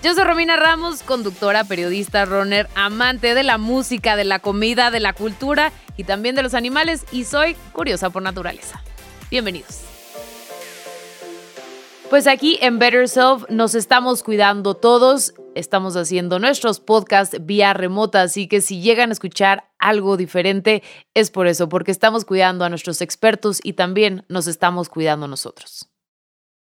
Yo soy Romina Ramos, conductora, periodista, runner, amante de la música, de la comida, de la cultura y también de los animales y soy curiosa por naturaleza. Bienvenidos. Pues aquí en Better Self nos estamos cuidando todos, estamos haciendo nuestros podcasts vía remota, así que si llegan a escuchar algo diferente es por eso, porque estamos cuidando a nuestros expertos y también nos estamos cuidando nosotros.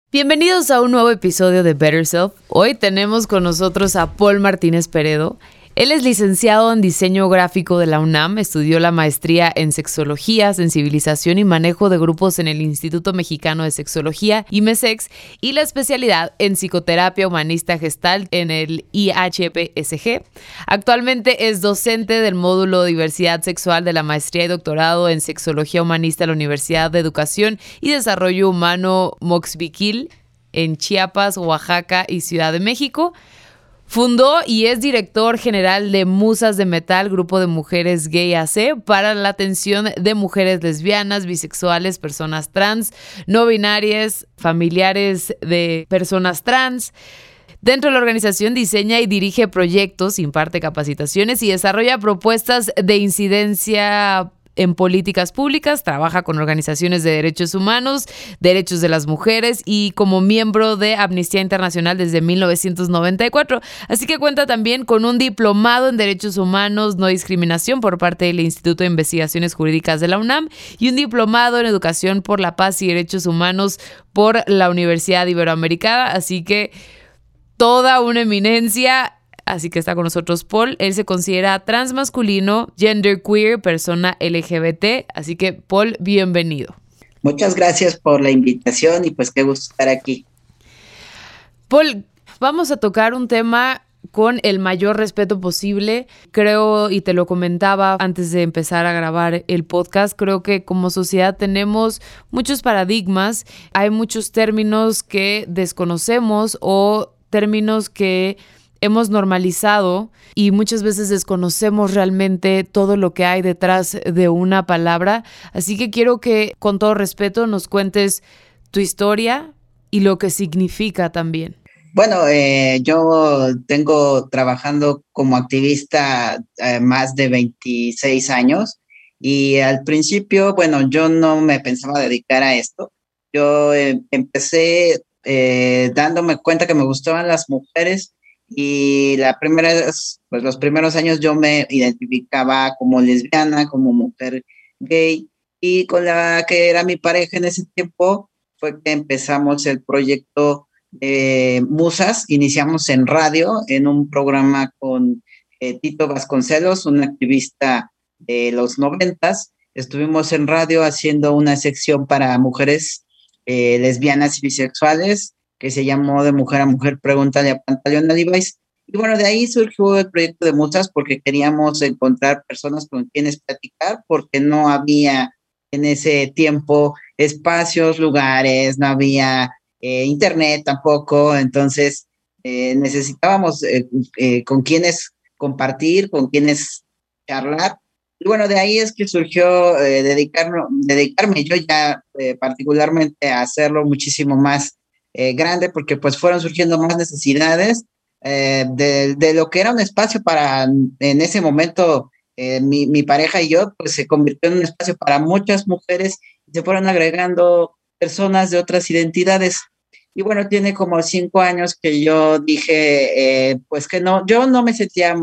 Bienvenidos a un nuevo episodio de Better Self. Hoy tenemos con nosotros a Paul Martínez Peredo. Él es licenciado en diseño gráfico de la UNAM, estudió la maestría en sexología, sensibilización y manejo de grupos en el Instituto Mexicano de Sexología, IMESEX, y la especialidad en psicoterapia humanista gestal en el IHPSG. Actualmente es docente del módulo Diversidad Sexual de la maestría y doctorado en sexología humanista de la Universidad de Educación y Desarrollo Humano Moxbiquil en Chiapas, Oaxaca y Ciudad de México. Fundó y es director general de Musas de Metal, grupo de mujeres gay AC, para la atención de mujeres lesbianas, bisexuales, personas trans, no binarias, familiares de personas trans. Dentro de la organización diseña y dirige proyectos, imparte capacitaciones y desarrolla propuestas de incidencia en políticas públicas, trabaja con organizaciones de derechos humanos, derechos de las mujeres y como miembro de Amnistía Internacional desde 1994. Así que cuenta también con un diplomado en derechos humanos, no discriminación por parte del Instituto de Investigaciones Jurídicas de la UNAM y un diplomado en educación por la paz y derechos humanos por la Universidad Iberoamericana. Así que toda una eminencia así que está con nosotros Paul. Él se considera transmasculino, genderqueer, persona LGBT, así que Paul, bienvenido. Muchas gracias por la invitación y pues qué gusto estar aquí. Paul, vamos a tocar un tema con el mayor respeto posible. Creo, y te lo comentaba antes de empezar a grabar el podcast, creo que como sociedad tenemos muchos paradigmas, hay muchos términos que desconocemos o términos que hemos normalizado y muchas veces desconocemos realmente todo lo que hay detrás de una palabra. Así que quiero que con todo respeto nos cuentes tu historia y lo que significa también. Bueno, eh, yo tengo trabajando como activista eh, más de 26 años y al principio, bueno, yo no me pensaba dedicar a esto. Yo eh, empecé dándome cuenta que me gustaban las mujeres y la primera, pues los primeros años yo me identificaba como lesbiana, como mujer gay, y con la que era mi pareja en ese tiempo fue que empezamos el proyecto Musas, iniciamos en radio, en un programa con eh, Tito Vasconcelos, un activista de los noventas. Estuvimos en radio haciendo una sección para mujeres eh, lesbianas y bisexuales que se llamó De Mujer a Mujer, Pregúntale a Pantaleón Levi's. Y bueno, de ahí surgió el proyecto de Musas porque queríamos encontrar personas con quienes platicar, porque no había en ese tiempo espacios, lugares, no había eh, internet tampoco, entonces eh, necesitábamos eh, con quienes compartir, con quienes charlar. Y bueno, de ahí es que surgió dedicarme yo ya particularmente a hacerlo muchísimo más eh, grande porque pues fueron surgiendo más necesidades eh, de, lo que era un espacio para, en ese momento, eh, mi, mi, pareja y yo, pues se convirtió en un espacio para muchas mujeres y se fueron agregando personas de otras identidades. Y bueno, tiene como cinco años que yo dije, pues que no, yo no me sentía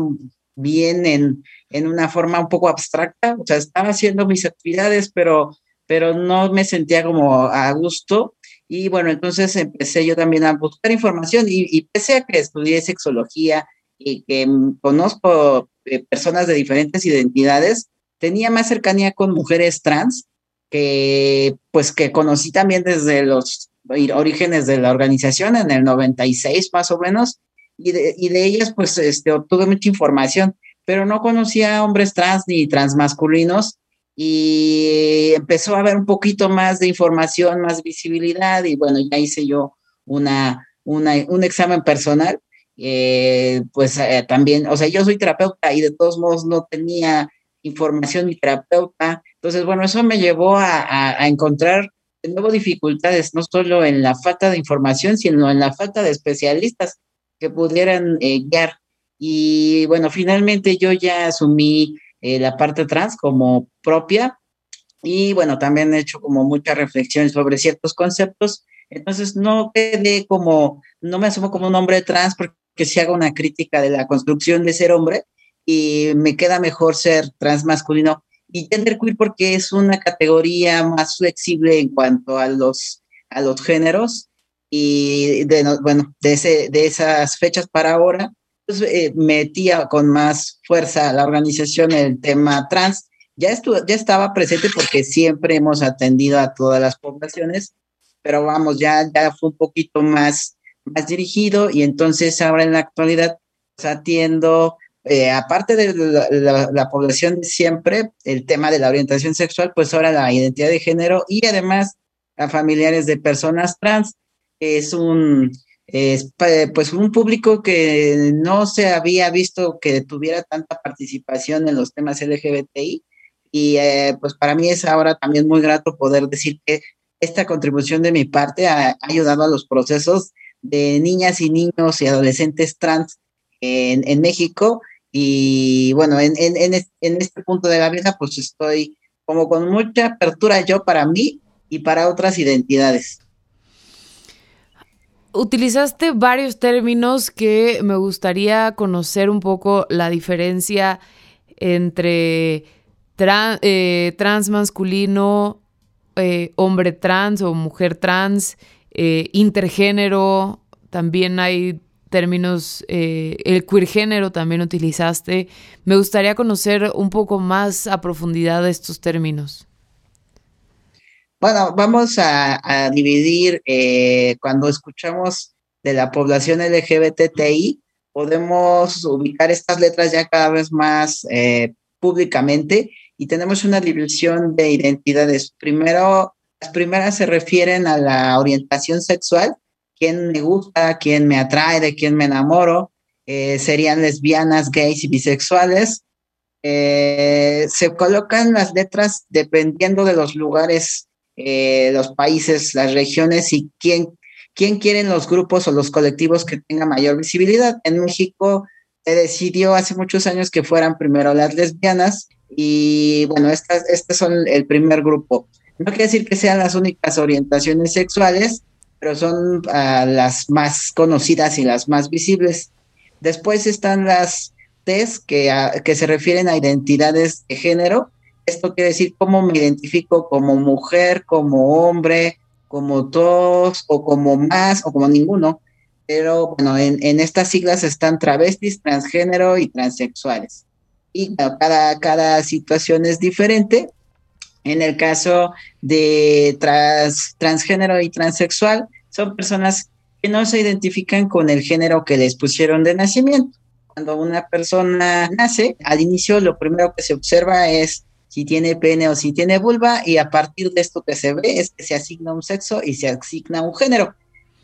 bien en, en una forma un poco abstracta, o sea, estaba haciendo mis actividades, pero, pero no me sentía como a gusto y bueno, entonces empecé yo también a buscar información y, pese a que estudié sexología y que conozco eh, personas de diferentes identidades, tenía más cercanía con mujeres trans que pues que conocí también desde los orígenes de la organización en el 96 más o menos y de, y de ellas pues este, obtuve mucha información. pero no conocía hombres trans ni transmasculinos y empezó a haber un poquito más de información, más visibilidad y bueno, ya hice yo una, un examen personal, eh, pues eh, también, o sea, yo soy terapeuta y de todos modos no tenía información ni terapeuta, entonces bueno, eso me llevó a, a encontrar de nuevo dificultades, no solo en la falta de información, sino en la falta de especialistas que pudieran eh, guiar. Y bueno, finalmente yo ya asumí eh, la parte trans como propia y bueno, también he hecho como mucha reflexión sobre ciertos conceptos. Entonces no quedé como, no me asumo como un hombre trans porque si hago una crítica de la construcción de ser hombre y me queda mejor ser trans masculino y gender queer porque es una categoría más flexible en cuanto a los, a los géneros y bueno, de, ese, de esas fechas para ahora, eh, metía con más fuerza la organización el tema trans. Ya, ya estaba presente porque siempre hemos atendido a todas las poblaciones, pero vamos, ya, ya fue un poquito más, más dirigido y entonces ahora en la actualidad pues, atiendo eh, aparte de la, población de siempre, el tema de la orientación sexual, pues ahora la identidad de género y además a familiares de personas trans. Es un, es, pues un público que no se había visto que tuviera tanta participación en los temas LGBTI y eh, pues para mí es ahora también muy grato poder decir que esta contribución de mi parte ha, ayudado a los procesos de niñas y niños y adolescentes trans en, en México y bueno, en, en, en, este punto de la vida, pues estoy como con mucha apertura yo para mí y para otras identidades. Utilizaste varios términos que me gustaría conocer un poco la diferencia entre eh, trans masculino, eh, hombre trans o mujer trans, eh, intergénero, también hay términos, el queer género también utilizaste. Me gustaría conocer un poco más a profundidad estos términos. Bueno, vamos a, dividir eh, cuando escuchamos de la población LGBTI, podemos ubicar estas letras ya cada vez más eh, públicamente y tenemos una división de identidades. Primero, las primeras se refieren a la orientación sexual, quién me gusta, quién me atrae, de quién me enamoro. Eh, serían lesbianas, gays y bisexuales. Se colocan las letras dependiendo de los lugares, eh, los países, las regiones y quién, quién quieren los grupos o los colectivos que tengan mayor visibilidad. En México se decidió hace muchos años que fueran primero las lesbianas y bueno, estas, estas son el primer grupo. No quiere decir que sean las únicas orientaciones sexuales, pero son ah, las más conocidas y las más visibles. Después están las Ts que, ah, que se refieren a identidades de género. Esto quiere decir cómo me identifico como mujer, como hombre, como dos o como más o como ninguno. Pero bueno, en, en estas siglas están travestis, transgénero y transexuales. Y cada, cada situación es diferente. En el caso de trans, transgénero y transexual, son personas que no se identifican con el género que les pusieron de nacimiento. Cuando una persona nace, al inicio lo primero que se observa es si tiene pene o si tiene vulva y a partir de esto que se ve es que se asigna un sexo y se asigna un género.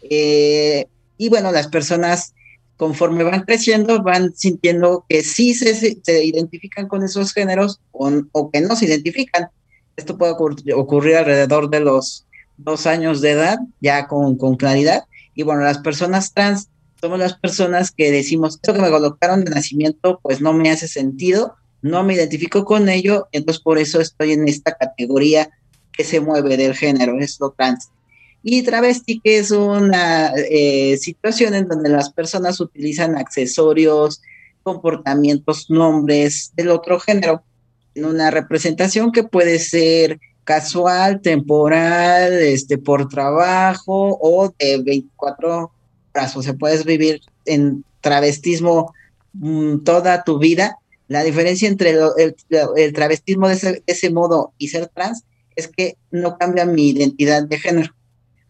Eh, y bueno, las personas conforme van creciendo van sintiendo que sí se, se identifican con esos géneros o, o que no se identifican. Esto puede ocurrir alrededor de los dos años de edad, ya con, con claridad. Y bueno, las personas trans somos las personas que decimos, esto que me colocaron de nacimiento, pues no me hace sentido, no me identifico con ello, entonces por eso estoy en esta categoría que se mueve del género, es lo trans. Y travesti, que es una eh, situación en donde las personas utilizan accesorios, comportamientos, nombres del otro género, en una representación que puede ser casual, temporal, este, por trabajo o de 24 horas. O sea, puedes vivir en travestismo mm, toda tu vida. La diferencia entre el, travestismo de ese, modo y ser trans es que no cambia mi identidad de género.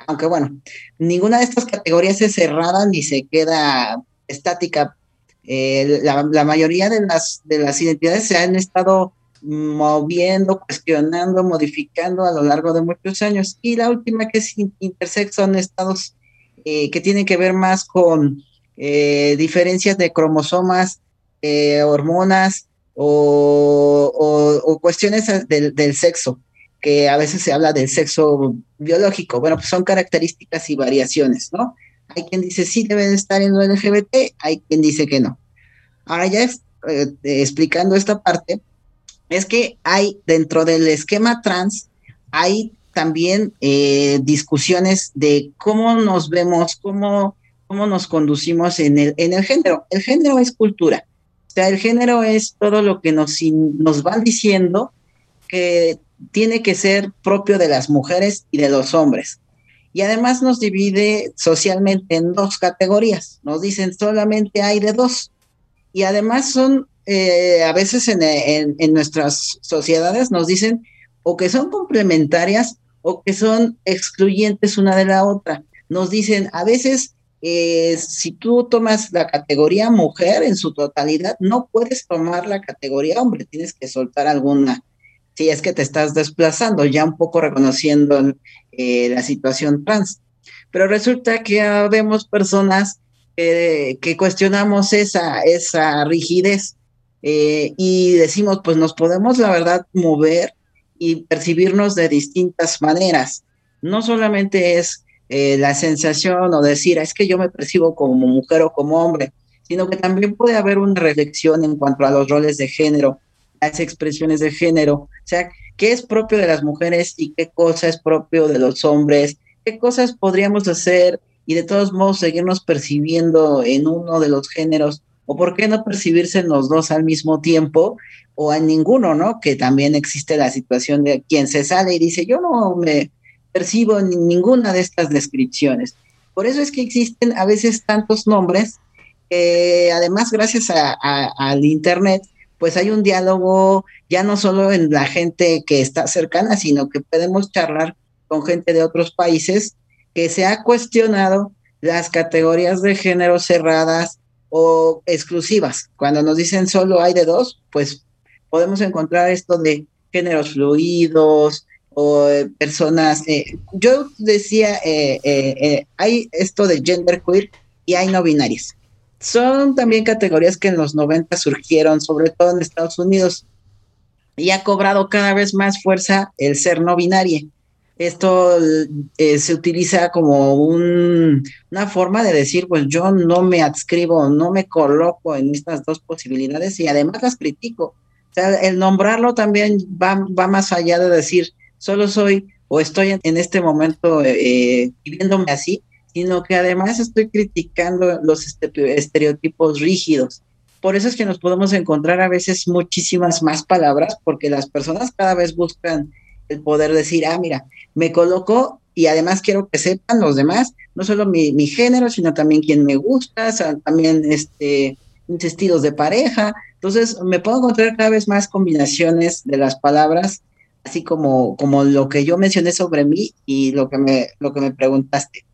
Aunque bueno, ninguna de estas categorías es cerrada ni se queda estática. eh, la, mayoría de las, de las identidades se han estado moviendo, cuestionando, modificando a lo largo de muchos años. Y la última que es intersex son estados eh, que tienen que ver más con eh, diferencias de cromosomas, hormonas o, cuestiones del, del, sexo, que a veces se habla del sexo biológico. Bueno, pues son características y variaciones, ¿no? Hay quien dice sí deben estar en lo LGBT, hay quien dice que no. Ahora ya eh, explicando esta parte, es que hay dentro del esquema trans, hay también eh, discusiones de cómo nos vemos, cómo, cómo nos conducimos en el, en el género. El género es cultura. O sea, el género es todo lo que nos, nos van diciendo que tiene que ser propio de las mujeres y de los hombres y además nos divide socialmente en dos categorías. Nos dicen solamente hay de dos. Y además son, eh, a veces en, nuestras sociedades nos dicen o que son complementarias o que son excluyentes una de la otra. Nos dicen, a veces, eh, si tú tomas la categoría mujer en su totalidad, no puedes tomar la categoría hombre, tienes que soltar alguna si es que te estás desplazando, ya un poco reconociendo eh, la situación trans. Pero resulta que vemos personas que cuestionamos esa, esa rigidez eh, y decimos, pues nos podemos, la verdad, mover y percibirnos de distintas maneras. No solamente es eh, la sensación o decir, es que yo me percibo como mujer o como hombre, sino que también puede haber una reflexión en cuanto a los roles de género, las expresiones de género, o sea, qué es propio de las mujeres y qué cosa es propio de los hombres, qué cosas podríamos hacer y de todos modos seguirnos percibiendo en uno de los géneros, o por qué no percibirse en los dos al mismo tiempo, o en ninguno, ¿no? Que también existe la situación de quien se sale y dice, yo no me percibo ninguna de estas descripciones. Por eso es que existen a veces tantos nombres, que además gracias al Internet, pues hay un diálogo ya no solo en la gente que está cercana, sino que podemos charlar con gente de otros países que se ha cuestionado las categorías de género cerradas o exclusivas. Cuando nos dicen solo hay de dos, pues podemos encontrar esto de géneros fluidos o eh, personas. Eh, yo decía, eh, hay esto de gender queer y hay no binarias. Son también categorías que en los 90 surgieron, sobre todo en Estados Unidos, y ha cobrado cada vez más fuerza el ser no binario. Esto eh, se utiliza como una forma de decir, pues yo no me adscribo, no me coloco en estas dos posibilidades y además las critico. O sea, el nombrarlo también va, más allá de decir, solo soy o estoy en, este momento eh, viviéndome así, sino que además estoy criticando los estereotipos rígidos. Por eso es que nos podemos encontrar a veces muchísimas más palabras, porque las personas cada vez buscan el poder decir, ah, mira, me coloco y además quiero que sepan los demás, no solo mi, género, sino también quién me gusta, también este, mis estilos de pareja. Entonces, me puedo encontrar cada vez más combinaciones de las palabras, así como, como lo que yo mencioné sobre mí y lo que me, lo que me preguntaste.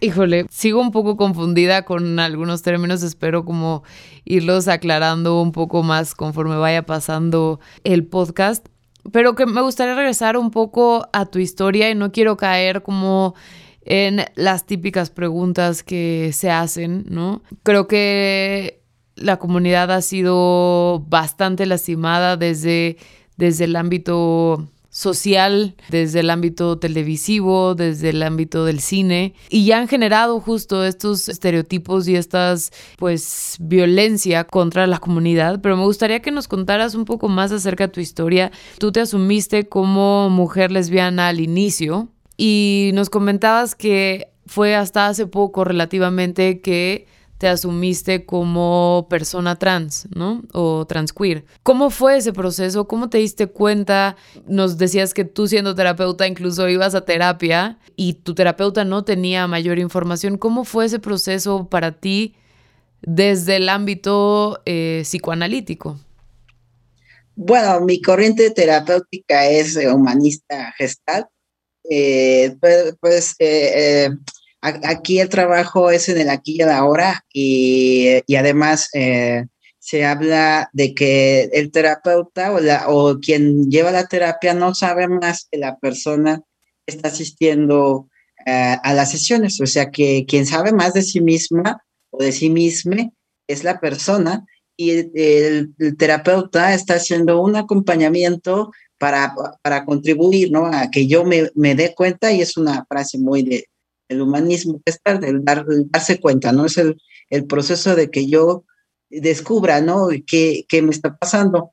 Híjole, sigo un poco confundida con algunos términos, espero como irlos aclarando un poco más conforme vaya pasando el podcast, pero que me gustaría regresar un poco a tu historia y no quiero caer como en las típicas preguntas que se hacen, ¿no? Creo que la comunidad ha sido bastante lastimada desde, desde el ámbito social, desde el ámbito televisivo, desde el ámbito del cine, y ya han generado justo estos estereotipos y estas, pues, violencia contra la comunidad. Pero me gustaría que nos contaras un poco más acerca de tu historia. Tú te asumiste como mujer lesbiana al inicio y nos comentabas que fue hasta hace poco relativamente que te asumiste como persona trans, ¿no? O transqueer. ¿Cómo fue ese proceso? ¿Cómo te diste cuenta? Nos decías que tú siendo terapeuta incluso ibas a terapia y tu terapeuta no tenía mayor información. ¿Cómo fue ese proceso para ti desde el ámbito eh, psicoanalítico? Bueno, mi corriente terapéutica es humanista gestal. Eh, pues, pues eh, aquí el trabajo es en el aquí y ahora y, y además eh, se habla de que el terapeuta o, la, o quien lleva la terapia no sabe más que la persona que está asistiendo eh, a las sesiones, o sea que quien sabe más de sí misma o de sí misma es la persona y el, terapeuta está haciendo un acompañamiento para, para contribuir ¿no? a que yo me, me dé cuenta y es una frase muy de, del humanismo, es el, dar, darse cuenta, ¿no? Es el, el proceso de que yo descubra, ¿no? ¿Qué, qué me está pasando?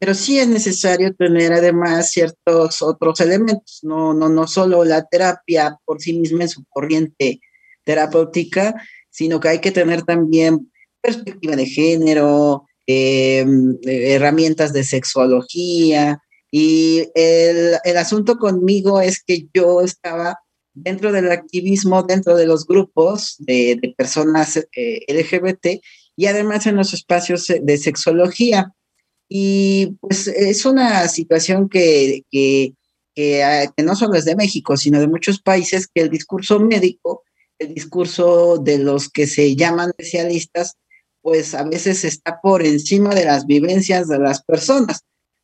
Pero sí es necesario tener además ciertos otros elementos, no, no, no solo la terapia por sí misma en su corriente terapéutica, sino que hay que tener también perspectiva de género, em, herramientas de sexología. Y el, el, asunto conmigo es que yo estaba dentro del activismo, dentro de los grupos de, personas eh, LGBT, y además en los espacios de sexología. Y pues es una situación que, que, que, ah, que, no solo es de México, sino de muchos países, que el discurso médico, el discurso de los que se llaman especialistas, pues a veces está por encima de las vivencias de las personas,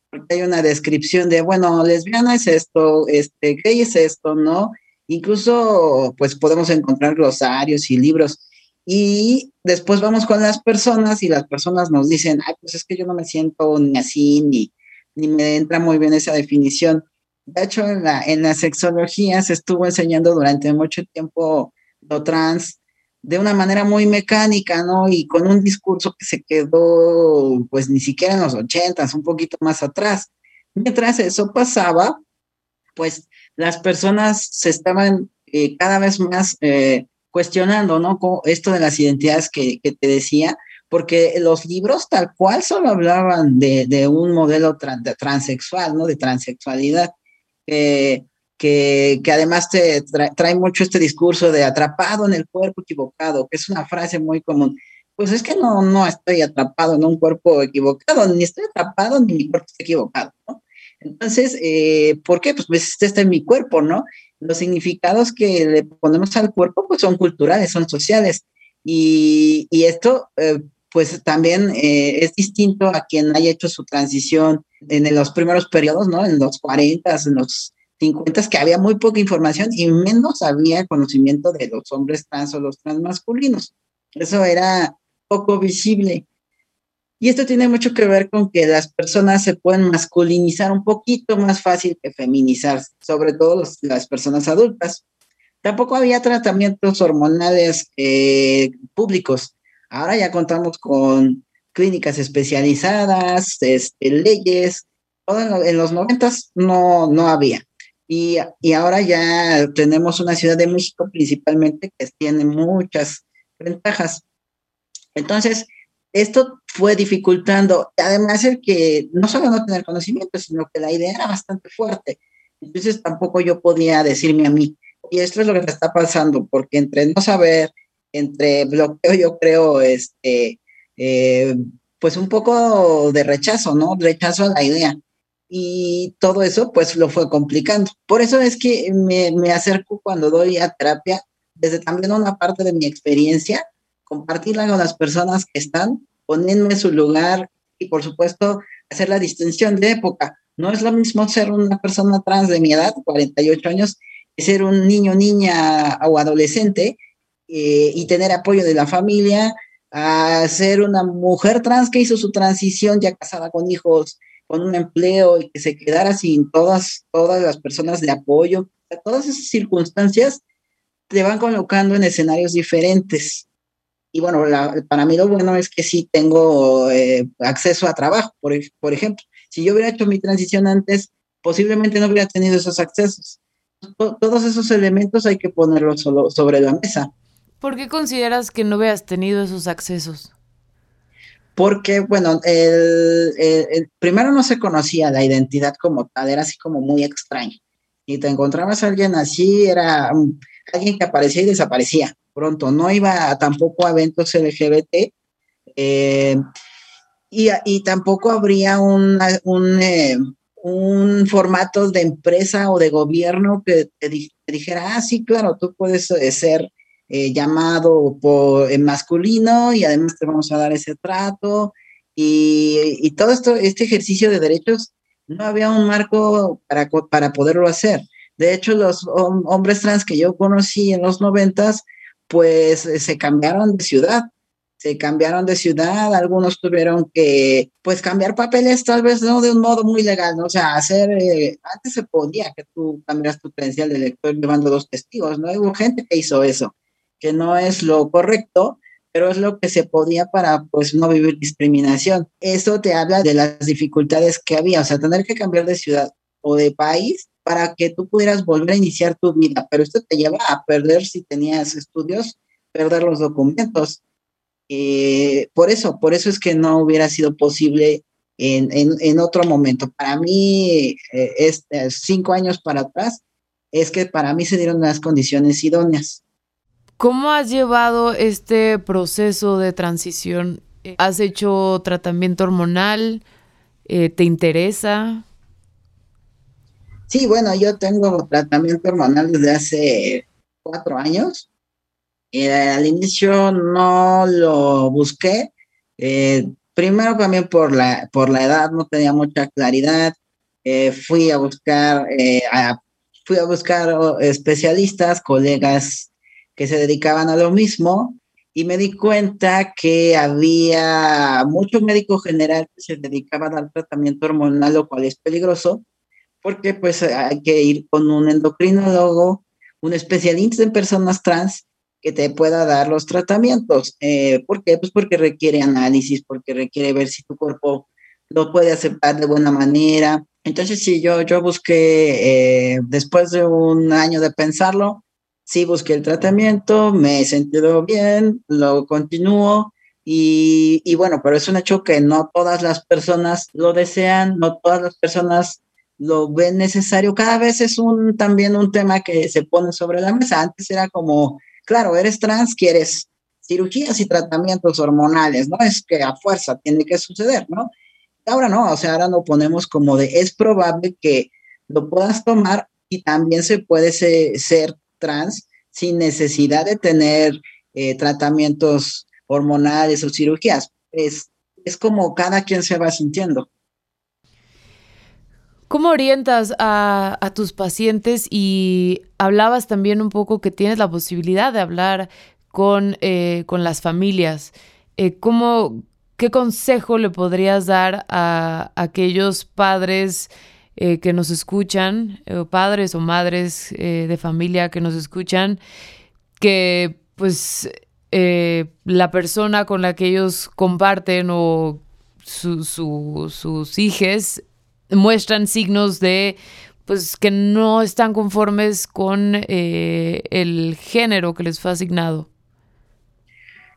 porque hay una descripción de, bueno, lesbiana es esto, este, gay es esto, ¿no? Incluso, pues podemos encontrar glosarios y libros y después vamos con las personas y las personas nos dicen, ay, pues es que yo no me siento ni así, ni, ni me entra muy bien esa definición. De hecho, en la, en la sexología se estuvo enseñando durante mucho tiempo lo trans de una manera muy mecánica, ¿no? Y con un discurso que se quedó, pues ni siquiera en los ochentas, un poquito más atrás. Mientras eso pasaba, pues las personas se estaban eh, cada vez más eh, cuestionando, ¿no? Esto de las identidades que, que, te decía, porque los libros tal cual solo hablaban de, de un modelo de transexual, ¿no? De transexualidad, eh, que, que, además te trae, trae, mucho este discurso de atrapado en el cuerpo equivocado, que es una frase muy común. Pues es que no, no estoy atrapado en un cuerpo equivocado, ni estoy atrapado ni mi cuerpo está equivocado, ¿no? Entonces, eh, ¿por qué? Pues, pues este está en mi cuerpo, ¿no? los significados que le ponemos al cuerpo pues son culturales, son sociales. Y, esto eh, pues también eh, es distinto a quien haya hecho su transición en los primeros periodos, ¿no? En los 40, en los 50, que había muy poca información y menos había conocimiento de los hombres trans o los transmasculinos. Eso era poco visible. Y esto tiene mucho que ver con que las personas se pueden masculinizar un poquito más fácil que feminizar, sobre todo los, las personas adultas. Tampoco había tratamientos hormonales eh, públicos. Ahora ya contamos con clínicas especializadas, este, leyes. Todo en, en los noventas no, no había. Y, y ahora ya tenemos una Ciudad de México principalmente que tiene muchas ventajas. Entonces, esto fue dificultando, además el que no solo no tener conocimiento, sino que la idea era bastante fuerte. Entonces tampoco yo podía decirme a mí, y esto es lo que te está pasando, porque entre no saber, entre bloqueo, yo creo, este, eh, pues un poco de rechazo, ¿no? Rechazo a la idea. Y todo eso, pues lo fue complicando. Por eso es que me, me acerco cuando doy a terapia, desde también una parte de mi experiencia, compartirla con las personas que están, ponerme su lugar y por supuesto hacer la distinción de época. No es lo mismo ser una persona trans de mi edad, 48 años, que ser un niño, niña o adolescente eh, y tener apoyo de la familia, a ser una mujer trans que hizo su transición ya casada con hijos, con un empleo y que se quedara sin todas, todas las personas de apoyo. todas esas circunstancias te van colocando en escenarios diferentes y bueno, la, para mí lo bueno es que sí tengo eh, acceso a trabajo, por, por ejemplo. Si yo hubiera hecho mi transición antes, posiblemente no hubiera tenido esos accesos. Todos esos elementos hay que ponerlos solo sobre la mesa. ¿Por qué consideras que no hubieras tenido esos accesos? Porque, bueno, el, el, el, primero no se conocía la identidad como tal, era así como muy extraño. Y te encontrabas a alguien así, era alguien que aparecía y desaparecía pronto. No iba tampoco a eventos LGBT eh, y, y, tampoco habría un, eh, un, formato de empresa o de gobierno que te, dijera, ah, sí, claro, tú puedes eh, ser llamado por en masculino y además te vamos a dar ese trato y, y, todo esto, este ejercicio de derechos, no había un marco para, para poderlo hacer. De hecho, los hombres trans que yo conocí en los noventas, pues se cambiaron de ciudad se cambiaron de ciudad, algunos tuvieron que, pues, cambiar papeles, tal vez no de un modo muy legal, ¿no? O sea, hacer, eh, antes se podía que tú cambiaras tu credencial de elector llevando dos testigos, ¿no? Hubo gente que hizo eso, que no es lo correcto, pero es lo que se podía para, pues, no vivir discriminación. Eso te habla de las dificultades que había, o sea, tener que cambiar de ciudad o de país para que tú pudieras volver a iniciar tu vida, pero esto te lleva a perder, si tenías estudios, perder los documentos eh, por eso, por eso es que no hubiera sido posible en, en, otro momento. Para mí, eh, eh, cinco años para atrás, es que para mí se dieron las condiciones idóneas. ¿Cómo has llevado este proceso de transición? ¿Has hecho tratamiento hormonal? ¿Te interesa? Sí, bueno, yo tengo tratamiento hormonal desde hace cuatro años eh, al inicio no lo busqué. Eh, primero también por la, por la edad, no tenía mucha claridad. Eh, fui a buscar, fui a buscar especialistas, colegas que se dedicaban a lo mismo y me di cuenta que había muchos médicos generales que se dedicaban al tratamiento hormonal, lo cual es peligroso, porque pues hay que ir con un endocrinólogo, un especialista en personas trans que te pueda dar los tratamientos. Eh, ¿Por qué? Pues porque requiere análisis, porque requiere ver si tu cuerpo lo puede aceptar de buena manera. Entonces, sí, yo, yo busqué, eh, después de un año de pensarlo, sí busqué el tratamiento, me he sentido bien, lo continúo. Y, y bueno, pero es un hecho que no todas las personas lo desean, no todas las personas lo ven necesario. Cada vez es un también un tema que se pone sobre la mesa. Antes era como Claro, eres trans, quieres cirugías y tratamientos hormonales, ¿no? Es que a fuerza tiene que suceder, ¿no? Ahora no, o sea, ahora lo ponemos como de, es probable que lo puedas tomar y también se puede ser, trans sin necesidad de tener eh, tratamientos hormonales o cirugías. Es, es como cada quien se va sintiendo. ¿Cómo orientas a, tus pacientes? Y hablabas también un poco que tienes la posibilidad de hablar con, eh, con las familias. Eh, ¿cómo, ¿Qué consejo le podrías dar a, aquellos padres eh, que nos escuchan, padres o madres de familia que nos escuchan, que pues la persona con la que ellos comparten o sus hijos muestran signos de pues que no están conformes con eh, el género que les fue asignado.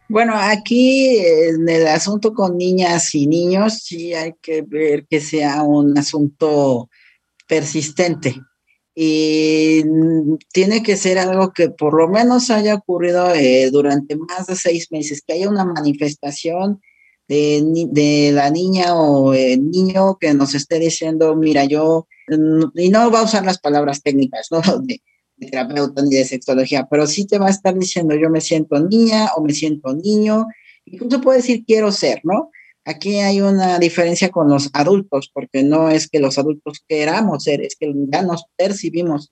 Bueno, aquí en el asunto con niñas y niños sí hay que ver que sea un asunto persistente y tiene que ser algo que por lo menos haya ocurrido eh, durante más de seis meses, que haya una manifestación de, la niña o el niño que nos esté diciendo, mira, yo, y no va a usar las palabras técnicas, ¿no? De, terapeuta ni de sexología, pero sí te va a estar diciendo, yo me siento niña o me siento niño, incluso puede decir quiero ser, ¿no? Aquí hay una diferencia con los adultos, porque no es que los adultos queramos ser, es que ya nos percibimos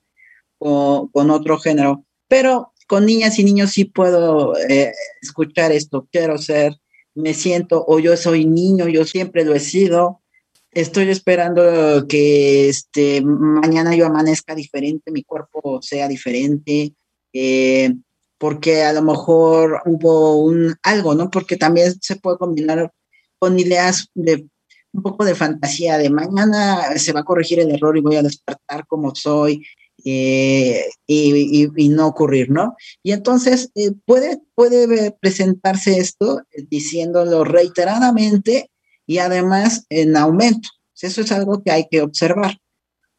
con, con otro género. Pero con niñas y niños sí puedo eh, escuchar esto, quiero ser, me siento o yo soy niño, yo siempre lo he sido. Estoy esperando que este, mañana yo amanezca diferente, mi cuerpo sea diferente, eh, porque a lo mejor hubo un algo, ¿no? Porque también se puede combinar con ideas de un poco de fantasía, de mañana se va a corregir el error y voy a despertar como soy, eh, y, no ocurrir, ¿no? Y entonces eh, puede, puede presentarse esto eh, diciéndolo reiteradamente y además en aumento. Eso es algo que hay que observar.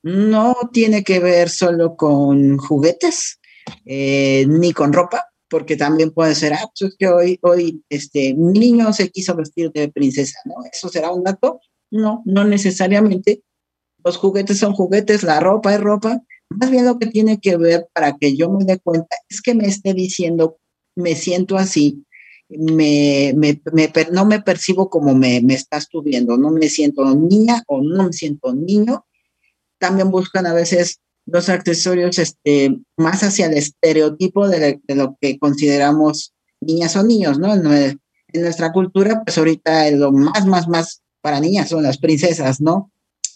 No tiene que ver solo con juguetes ni con ropa, porque también puede ser, ah, pues que hoy, hoy este, mi niño se quiso vestir de princesa, ¿no? ¿Eso será un dato? No, no necesariamente. Los juguetes son juguetes, la ropa es ropa, más bien lo que tiene que ver para que yo me dé cuenta es que me esté diciendo me siento así, me, me, no me percibo como me, me estás tú viendo, no me siento niña o no me siento niño. También buscan a veces los accesorios este, más hacia el estereotipo de, lo que consideramos niñas o niños, ¿no? En, nuestra cultura, pues ahorita lo más, más, más para niñas son las princesas, ¿no?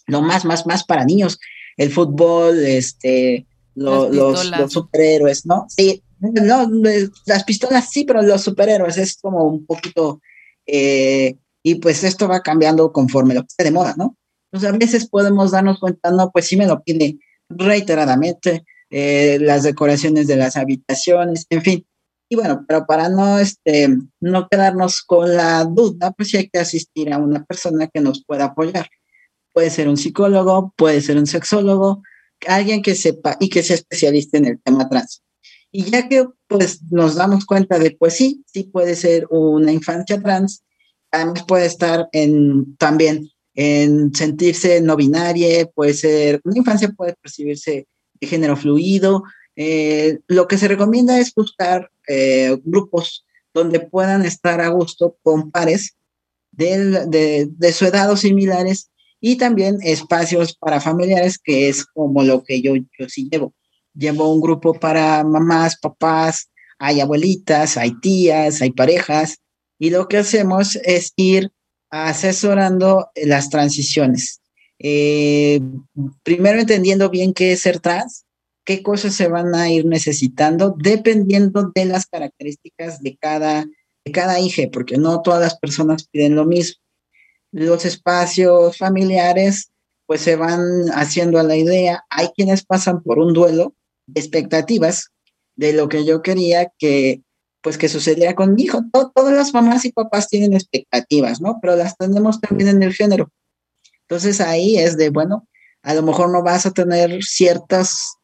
Lo más, más, más para niños, el fútbol, este, los, los, superhéroes, ¿no? Sí, no, las pistolas sí, pero los superhéroes es como un poquito, eh, y pues esto va cambiando conforme lo que esté de moda, ¿no? Entonces a veces podemos darnos cuenta, no, pues sí me lo pide reiteradamente, eh, las decoraciones de las habitaciones, en fin. Y bueno, pero para no, este, no quedarnos con la duda, pues sí hay que asistir a una persona que nos pueda apoyar. Puede ser un psicólogo, puede ser un sexólogo, alguien que sepa y que sea especialista en el tema trans. Y ya que pues nos damos cuenta de, pues sí, sí puede ser una infancia trans, además puede estar en también en sentirse no binaria, puede ser, una infancia puede percibirse de género fluido. Eh, lo que se recomienda es buscar eh, grupos donde puedan estar a gusto con pares de, de, su edad o similares y también espacios para familiares, que es como lo que yo, yo sí llevo. Llevo un grupo para mamás, papás, hay abuelitas, hay tías, hay parejas, y lo que hacemos es ir asesorando las transiciones. Eh, primero entendiendo bien qué es ser trans, qué cosas se van a ir necesitando dependiendo de las características de cada, de cada porque no todas las personas piden lo mismo. Los espacios familiares pues se van haciendo a la idea. Hay quienes pasan por un duelo de expectativas de lo que yo quería que pues que sucediera con mi hijo. todas las mamás y papás tienen expectativas, ¿no? Pero las tenemos también en el género. Entonces ahí es de, bueno, a lo mejor no vas a tener ciertas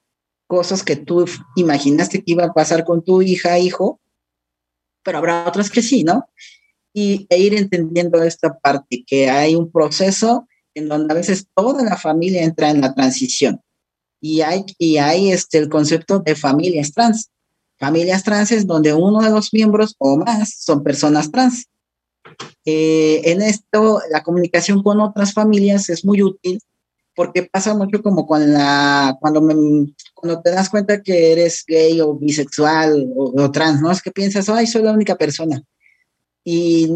cosas que tú imaginaste que iba a pasar con tu hija, hijo, pero habrá otras que sí, ¿no? Y e ir entendiendo esta parte, que hay un proceso en donde a veces toda la familia entra en la transición. Y hay, y hay este, el concepto de familias trans familias trans es donde uno de los miembros o más son personas trans. Eh, en esto, la comunicación con otras familias es muy útil porque pasa mucho como con la, cuando, me, cuando te das cuenta que eres gay o bisexual o, trans, ¿no? Es que piensas, ay, soy la única persona y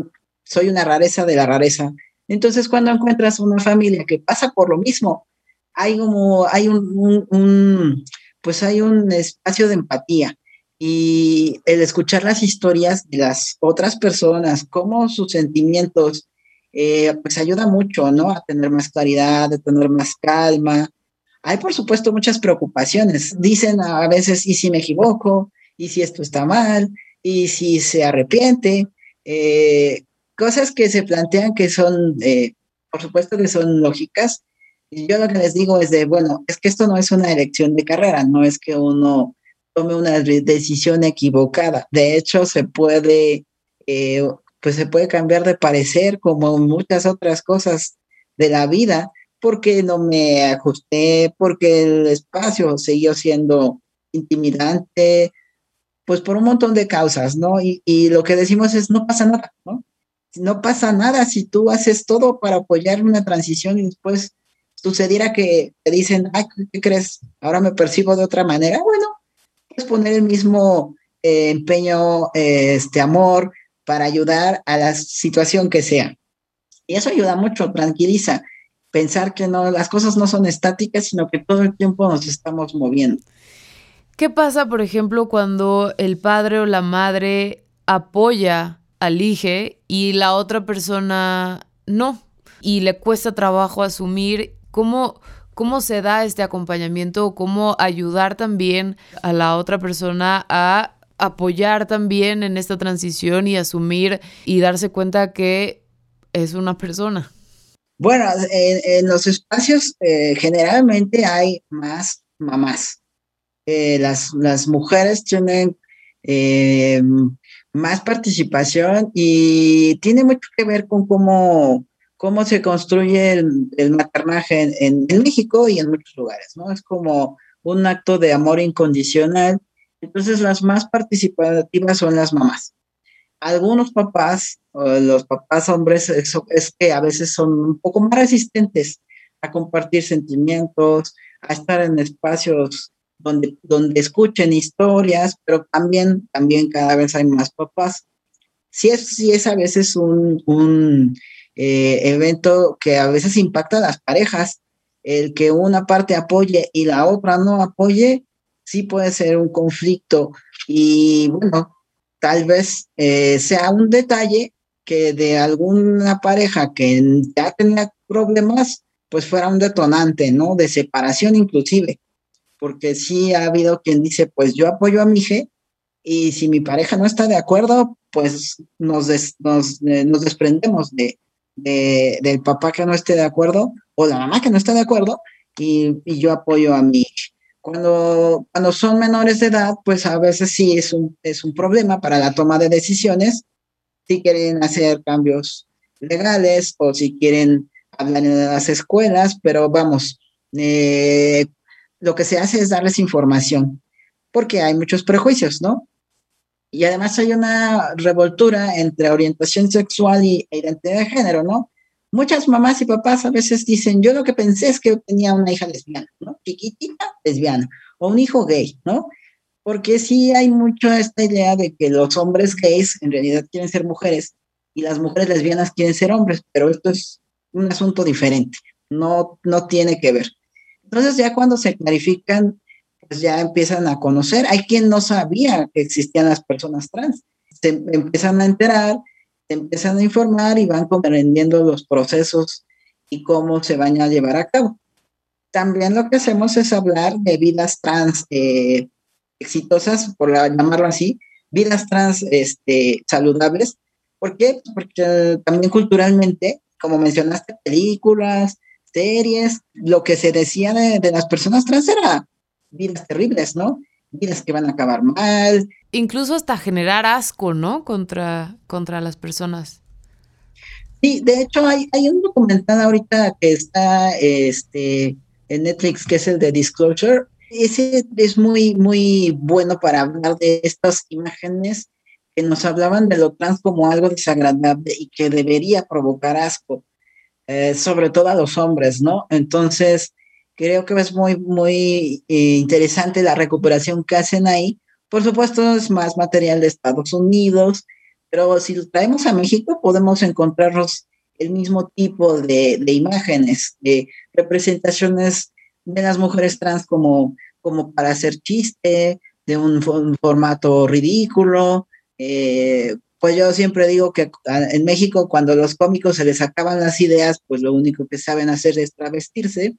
soy una rareza de la rareza. Entonces, cuando encuentras una familia que pasa por lo mismo, hay como, hay un pues hay un espacio de empatía y el escuchar las historias de las otras personas, cómo sus sentimientos, eh, pues ayuda mucho, ¿no? A tener más claridad, a tener más calma. Hay, por supuesto, muchas preocupaciones. Dicen a veces, ¿y si me equivoco? ¿Y si esto está mal? ¿Y si se arrepiente? Eh, cosas que se plantean que son, eh, por supuesto que son lógicas. Y yo lo que les digo es de, bueno, es que esto no es una elección de carrera, no es que uno tome una decisión equivocada. De hecho, se puede, eh, pues se puede cambiar de parecer como muchas otras cosas de la vida, porque no me ajusté, porque el espacio siguió siendo intimidante, pues por un montón de causas, ¿no? Y, y lo que decimos es, no pasa nada, ¿no? No pasa nada si tú haces todo para apoyar una transición y después sucediera que te dicen, ay, ¿qué crees? Ahora me percibo de otra manera. Bueno, poner el mismo eh, empeño, este amor para ayudar a la situación que sea. Y eso ayuda mucho, tranquiliza, pensar que no, las cosas no son estáticas, sino que todo el tiempo nos estamos moviendo. ¿Qué pasa, por ejemplo, cuando el padre o la madre apoya al hijo y la otra persona no? Y le cuesta trabajo asumir cómo cómo se da este acompañamiento, cómo ayudar también a la otra persona a apoyar también en esta transición y asumir y darse cuenta que es una persona. Bueno, en, los espacios eh, generalmente hay más mamás. Eh, las, las, mujeres tienen eh, más participación y tiene mucho que ver con cómo cómo se construye el, maternaje en, México y en muchos lugares, ¿no? Es como un acto de amor incondicional Entonces las más participativas son las mamás. Algunos papás, los papás hombres, es que a veces son un poco más resistentes a compartir sentimientos, a estar en espacios donde, donde escuchen historias, pero también, también cada vez hay más papás. Sí es, sí es a veces un, un eh, evento que a veces impacta a las parejas, el que una parte apoye y la otra no apoye, sí puede ser un conflicto y bueno, tal vez eh, sea un detalle que de alguna pareja que ya tenía problemas, pues fuera un detonante, ¿no? De separación inclusive, porque sí ha habido quien dice, pues yo apoyo a mi hija y si mi pareja no está de acuerdo, pues nos, nos, eh, nos desprendemos de, de, del papá que no esté de acuerdo o la mamá que no está de acuerdo y, y yo apoyo a mi hija. Cuando, cuando son menores de edad, pues a veces sí es un, es un problema para la toma de decisiones, si quieren hacer cambios legales o si quieren hablar en las escuelas, pero vamos, eh, lo que se hace es darles información, porque hay muchos prejuicios, ¿no? Y además hay una revoltura entre orientación sexual y e identidad de género, ¿no? Muchas mamás y papás a veces dicen, yo lo que pensé es que tenía una hija lesbiana, ¿no? Chiquitita, lesbiana, o un hijo gay, ¿no? Porque sí hay mucho esta idea de que los hombres gays en realidad quieren ser mujeres y las mujeres lesbianas quieren ser hombres, pero esto es un asunto diferente, no, no tiene que ver. Entonces ya cuando se clarifican, pues ya empiezan a conocer. Hay quien no sabía que existían las personas trans. Se empiezan a enterar empiezan a informar y van comprendiendo los procesos y cómo se van a llevar a cabo. También lo que hacemos es hablar de vidas trans eh, exitosas, por llamarlo así, vidas trans este, saludables. ¿Por qué? Porque también culturalmente, como mencionaste, películas, series, lo que se decía de, de las personas trans era vidas terribles, ¿no? Vidas que van a acabar mal, incluso hasta generar asco, ¿no? Contra, contra las personas. Sí, de hecho hay, hay un documental ahorita que está este, en Netflix que es el de Disclosure. Ese es muy, muy bueno para hablar de estas imágenes que nos hablaban de lo trans como algo desagradable y que debería provocar asco, eh, sobre todo a los hombres, ¿no? Entonces, creo que es muy, muy eh, interesante la recuperación que hacen ahí, por supuesto, es más material de Estados Unidos, pero si lo traemos a México, podemos encontrarnos el mismo tipo de, imágenes, de representaciones de las mujeres trans como, como para hacer chiste, de un, formato ridículo. Eh, pues yo siempre digo que en México cuando los cómicos se les acaban las ideas, pues lo único que saben hacer es travestirse.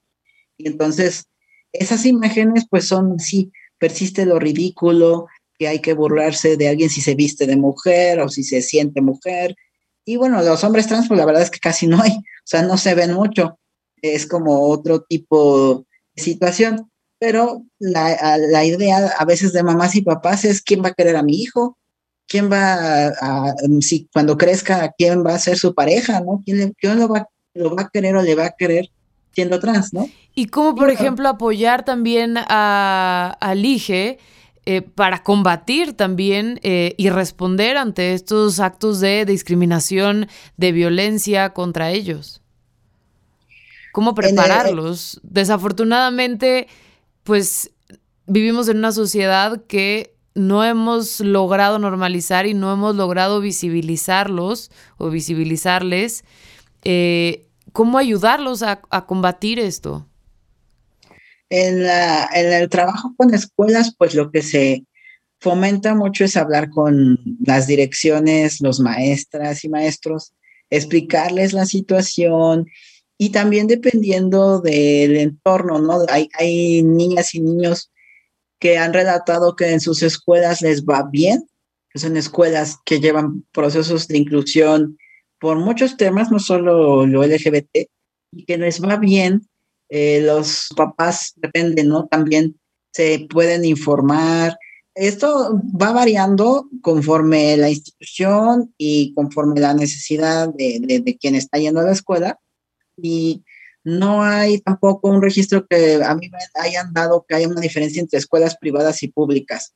Y entonces esas imágenes pues son sí persiste lo ridículo, que hay que burlarse de alguien si se viste de mujer o si se siente mujer. Y bueno, los hombres trans, pues la verdad es que casi no hay, o sea, no se ven mucho. Es como otro tipo de situación. Pero la, la idea a veces de mamás y papás es quién va a querer a mi hijo, quién va a, si cuando crezca, quién va a ser su pareja, ¿no? ¿Quién, quién lo, va, lo va a querer o le va a querer siendo trans, ¿no? Y cómo, por ejemplo, apoyar también a, IGE eh, para combatir también eh, y responder ante estos actos de discriminación, de violencia contra ellos. ¿Cómo prepararlos? Desafortunadamente, pues vivimos en una sociedad que no hemos logrado normalizar y no hemos logrado visibilizarlos o visibilizarles. Eh, ¿Cómo ayudarlos a, combatir esto? En, el trabajo con escuelas, pues lo que se fomenta mucho es hablar con las direcciones, los maestras y maestros, explicarles la situación y también dependiendo del entorno, ¿no? Hay, hay niñas y niños que han relatado que en sus escuelas les va bien, que son escuelas que llevan procesos de inclusión por muchos temas, no solo lo LGBT, y que les va bien, eh, los papás dependen, ¿no? También se pueden informar. Esto va variando conforme la institución y conforme la necesidad de, de, quien está yendo a la escuela. Y no hay tampoco un registro que a mí me hayan dado que haya una diferencia entre escuelas privadas y públicas.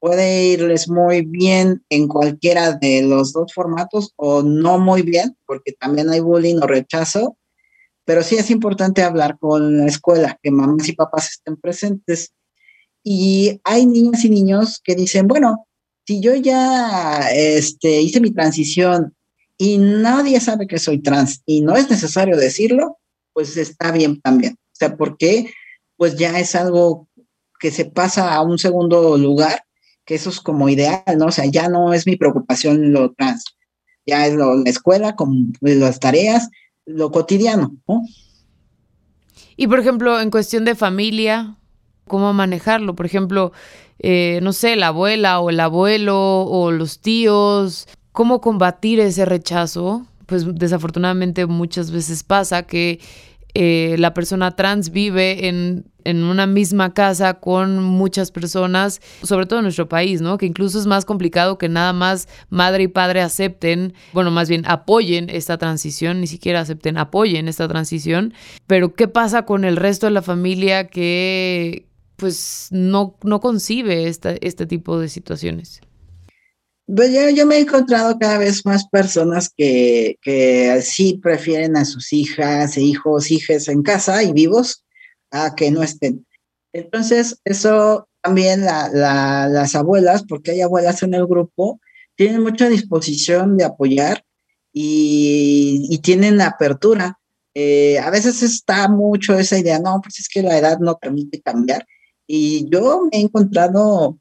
puede irles muy bien en cualquiera de los dos formatos o no muy bien, porque también hay bullying o rechazo, pero sí es importante hablar con la escuela, que mamás y papás estén presentes. Y hay niñas y niños que dicen, bueno, si yo ya este, hice mi transición y nadie sabe que soy trans y no es necesario decirlo, pues está bien también. O sea, porque pues ya es algo que se pasa a un segundo lugar que eso es como ideal, ¿no? O sea, ya no es mi preocupación lo trans, ya es lo, la escuela, con las tareas, lo cotidiano, ¿no? Y por ejemplo, en cuestión de familia, ¿cómo manejarlo? Por ejemplo, eh, no sé, la abuela o el abuelo o los tíos, ¿cómo combatir ese rechazo? Pues desafortunadamente muchas veces pasa que eh, la persona trans vive en, en, una misma casa con muchas personas, sobre todo en nuestro país, ¿no? Que incluso es más complicado que nada más madre y padre acepten, bueno, más bien apoyen esta transición, ni siquiera acepten, apoyen esta transición. Pero ¿qué pasa con el resto de la familia que pues no, no concibe esta, este tipo de situaciones? Pues yo, me he encontrado cada vez más personas que, que sí prefieren a sus hijas e hijos, hijas en casa y vivos a que no estén. Entonces, eso también las abuelas, porque hay abuelas en el grupo, tienen mucha disposición de apoyar y, tienen apertura. Eh, a veces está mucho esa idea, no, pues es que la edad no permite cambiar. Y yo me he encontrado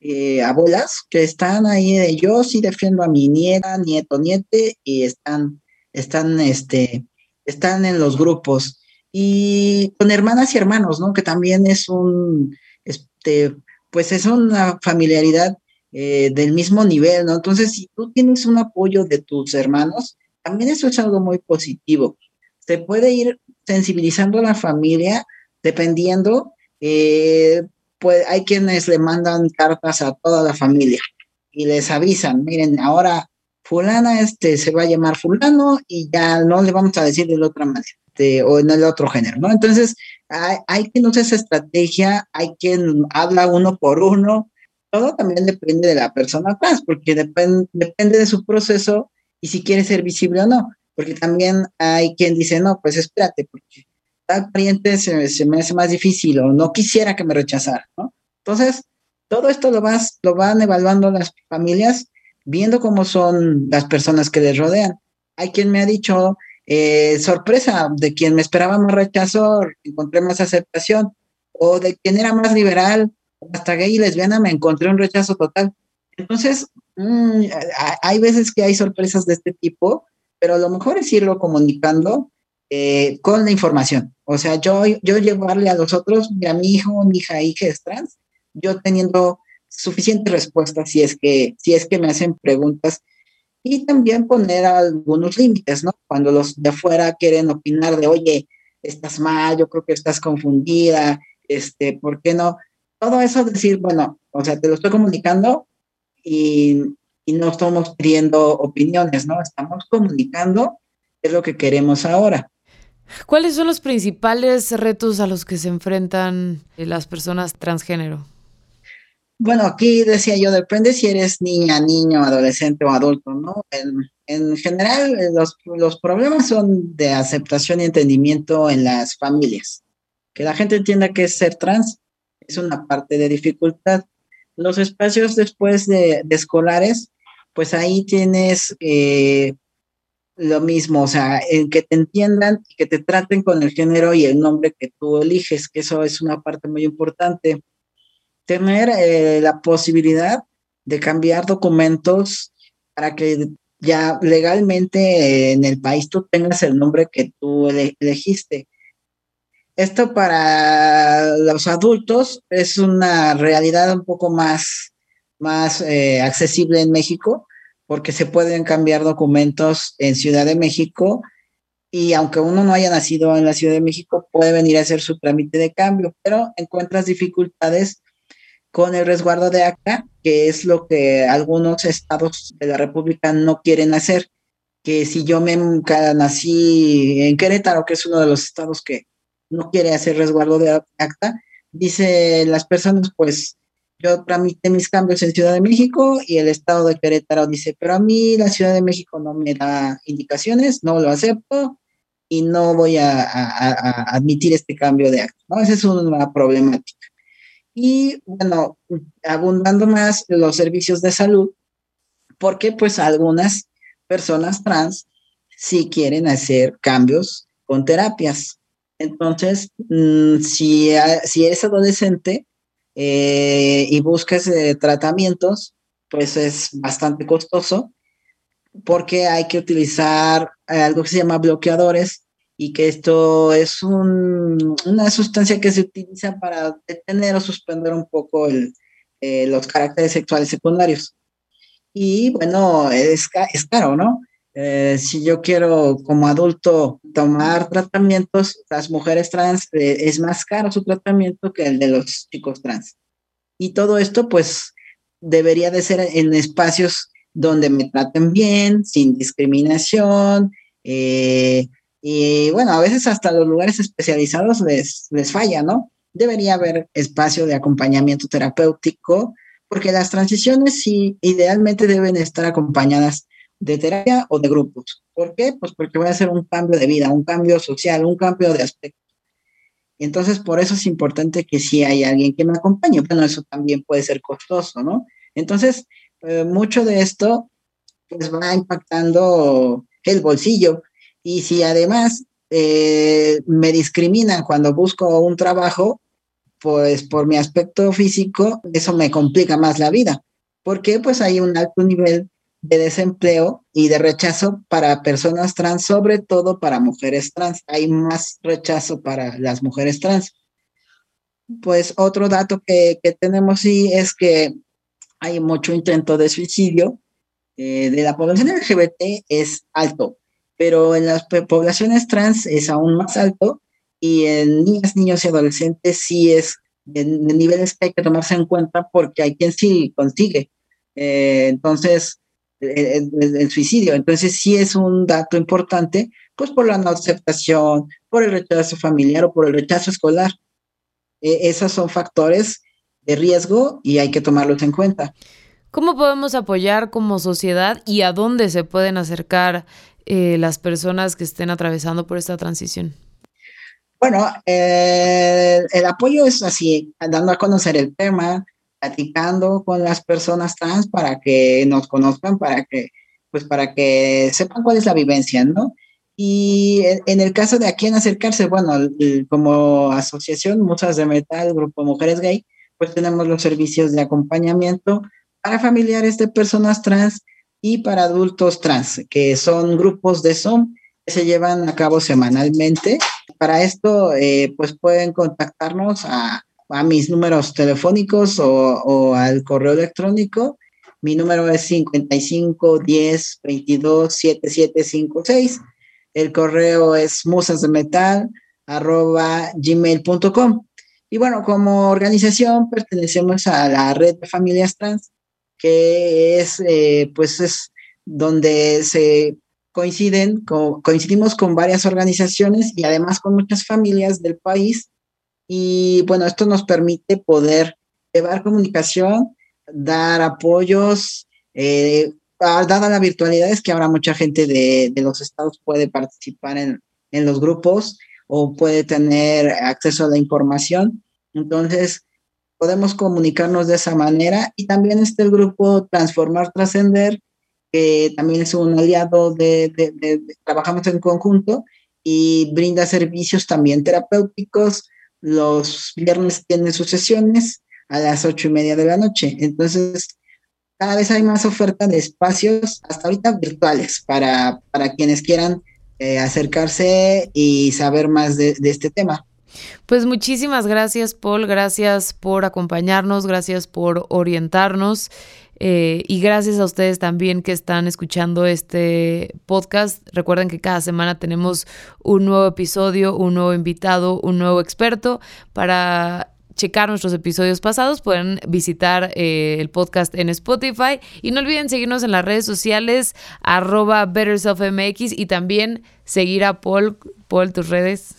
eh, abuelas que están ahí de yo sí defiendo a mi nieta, nieto, niete y están, están, este, están en los grupos. Y con hermanas y hermanos, ¿no? Que también es un, este, pues es una familiaridad eh, del mismo nivel, ¿no? Entonces, si tú tienes un apoyo de tus hermanos, también eso es algo muy positivo. Se puede ir sensibilizando a la familia dependiendo eh, pues hay quienes le mandan cartas a toda la familia y les avisan, miren, ahora fulana este se va a llamar fulano y ya no le vamos a decir de la otra manera este, o en el otro género. Entonces, hay, hay quien usa esa estrategia, hay quien habla uno por uno, todo también depende de la persona trans, porque depende depende de su proceso y si quiere ser visible o no, porque también hay quien dice, no, pues espérate, porque pariente se, me hace más difícil o no quisiera que me rechazara, ¿no? Entonces, todo esto lo, vas, lo van evaluando las familias viendo cómo son las personas que les rodean. Hay quien me ha dicho, eh, sorpresa, de quien me esperaba más rechazo, encontré más aceptación, o de quien era más liberal, hasta gay y lesbiana, me encontré un rechazo total. Entonces, mm, hay veces que hay sorpresas de este tipo, pero lo mejor es irlo comunicando eh, con la información. O sea, yo, yo llevarle a los otros, a mi hijo, mi hija, hija es trans, yo teniendo suficientes respuestas si es que, si es que me hacen preguntas y también poner algunos límites, ¿no? Cuando los de afuera quieren opinar de, oye, estás mal, yo creo que estás confundida, este, ¿por qué no? Todo eso decir, bueno, o sea, te lo estoy comunicando y, y no estamos pidiendo opiniones, ¿no? Estamos comunicando es lo que queremos ahora. ¿Cuáles son los principales retos a los que se enfrentan eh, las personas transgénero? Bueno, aquí decía yo, depende si eres niña, niño, adolescente o adulto, ¿no? En, general, eh, los, los, problemas son de aceptación y entendimiento en las familias. Que la gente entienda que ser trans es una parte de dificultad. Los espacios después de, escolares, pues ahí tienes eh, lo mismo, o sea, en que te entiendan y que te traten con el género y el nombre que tú eliges, que eso es una parte muy importante. Tener eh, la posibilidad de cambiar documentos para que ya legalmente en el país tú tengas el nombre que tú elegiste. Esto para los adultos es una realidad un poco más, más eh, accesible en México, porque se pueden cambiar documentos en Ciudad de México y aunque uno no haya nacido en la Ciudad de México, puede venir a hacer su trámite de cambio, pero encuentras dificultades con el resguardo de acta, que es lo que algunos estados de la República no quieren hacer, que si yo me nací en Querétaro, que es uno de los estados que no quiere hacer resguardo de acta, dice las personas, pues yo tramité mis cambios en Ciudad de México y el estado de Querétaro dice, pero a mí la Ciudad de México no me da indicaciones, no lo acepto y no voy a, admitir este cambio de acto. ¿no? Esa es una problemática. Y bueno, abundando más los servicios de salud, porque pues algunas personas trans sí quieren hacer cambios con terapias. Entonces, mm, si, si eres adolescente, eh, y busques eh, tratamientos, pues es bastante costoso porque hay que utilizar eh, algo que se llama bloqueadores y que esto es una sustancia que se utiliza para detener o suspender un poco los caracteres sexuales secundarios. Y bueno, es, es caro, ¿no? Eh, si yo quiero como adulto tomar tratamientos, las mujeres trans eh, es más caro su tratamiento que el de los chicos trans. Y todo esto pues debería de ser en espacios donde me traten bien, sin discriminación. Eh, y bueno, a veces hasta los lugares especializados les, les falla, ¿no? Debería haber espacio de acompañamiento terapéutico, porque las transiciones sí idealmente deben estar acompañadas de terapia o de grupos. ¿Por qué? Pues porque voy a hacer un cambio de vida, un cambio social, un cambio de aspecto. Entonces, por eso es importante que si hay alguien que me acompañe. Bueno, eso también puede ser costoso, ¿no? Entonces, eh, mucho de esto pues va impactando el bolsillo. Y si además eh, me discriminan cuando busco un trabajo, pues por mi aspecto físico, eso me complica más la vida. porque Pues hay un alto nivel de desempleo y de rechazo para personas trans, sobre todo para mujeres trans. Hay más rechazo para las mujeres trans. Pues otro dato que, tenemos sí es que hay mucho intento de suicidio. Eh, de la población LGBT es alto, pero en las poblaciones trans es aún más alto y en niñas, niños y adolescentes sí es de, niveles que hay que tomarse en cuenta porque hay quien sí consigue. Eh, entonces, el, suicidio. Entonces sí es un dato importante, pues por la no aceptación, por el rechazo familiar o por el rechazo escolar. E, esos son factores de riesgo y hay que tomarlos en cuenta. ¿Cómo podemos apoyar como sociedad y a dónde se pueden acercar eh, las personas que estén atravesando por esta transición? Bueno, eh, el apoyo es así, dando a conocer el tema, platicando con las personas trans para que nos conozcan, para que, pues para que sepan cuál es la vivencia, ¿no? Y en el caso de a quién acercarse, bueno, como asociación Musas de Metal, Grupo Mujeres Gay, pues tenemos los servicios de acompañamiento para familiares de personas trans y para adultos trans, que son grupos de Zoom que se llevan a cabo semanalmente. Para esto, eh, pues pueden contactarnos a a mis números telefónicos o, al correo electrónico. Mi número es 55 10 22 7756. El correo es gmail.com. Y bueno, como organización pertenecemos a la red de familias trans, que es, eh, pues es donde se coinciden, coincidimos con varias organizaciones y además con muchas familias del país y bueno, esto nos permite poder llevar comunicación, dar apoyos, eh, dada la virtualidad es que ahora mucha gente de, los estados puede participar en, en, los grupos o puede tener acceso a la información. Entonces, podemos comunicarnos de esa manera y también está el grupo Transformar Trascender, que también es un aliado de, de, trabajamos en conjunto y brinda servicios también terapéuticos, los viernes tienen sus sesiones a las ocho y media de la noche. Entonces, cada vez hay más oferta de espacios, hasta ahorita virtuales, para, para quienes quieran eh, acercarse y saber más de, este tema. Pues muchísimas gracias, Paul. Gracias por acompañarnos, gracias por orientarnos. Eh, y gracias a ustedes también que están escuchando este podcast. Recuerden que cada semana tenemos un nuevo episodio, un nuevo invitado, un nuevo experto para checar nuestros episodios pasados, pueden visitar eh, el podcast en Spotify y no olviden seguirnos en las redes sociales arroba BetterSelfMX y también seguir a Paul. Paul, tus redes.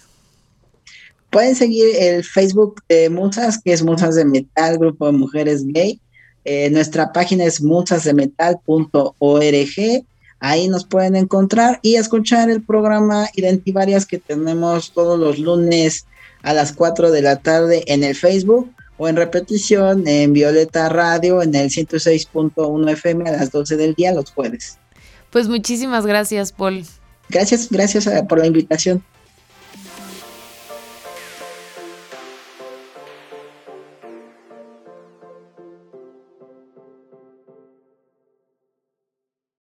pueden seguir el Facebook de Musas, que es Musas de Metal, Grupo de Mujeres Gay. Eh, nuestra página es musasdemetal.org. Ahí nos pueden encontrar y escuchar el programa Identivarias que tenemos todos los lunes a las 4 de la tarde en el Facebook o en repetición en Violeta Radio en el 106.1 FM a las 12 del día los jueves. Pues muchísimas gracias, Paul. Gracias, gracias eh, por la invitación.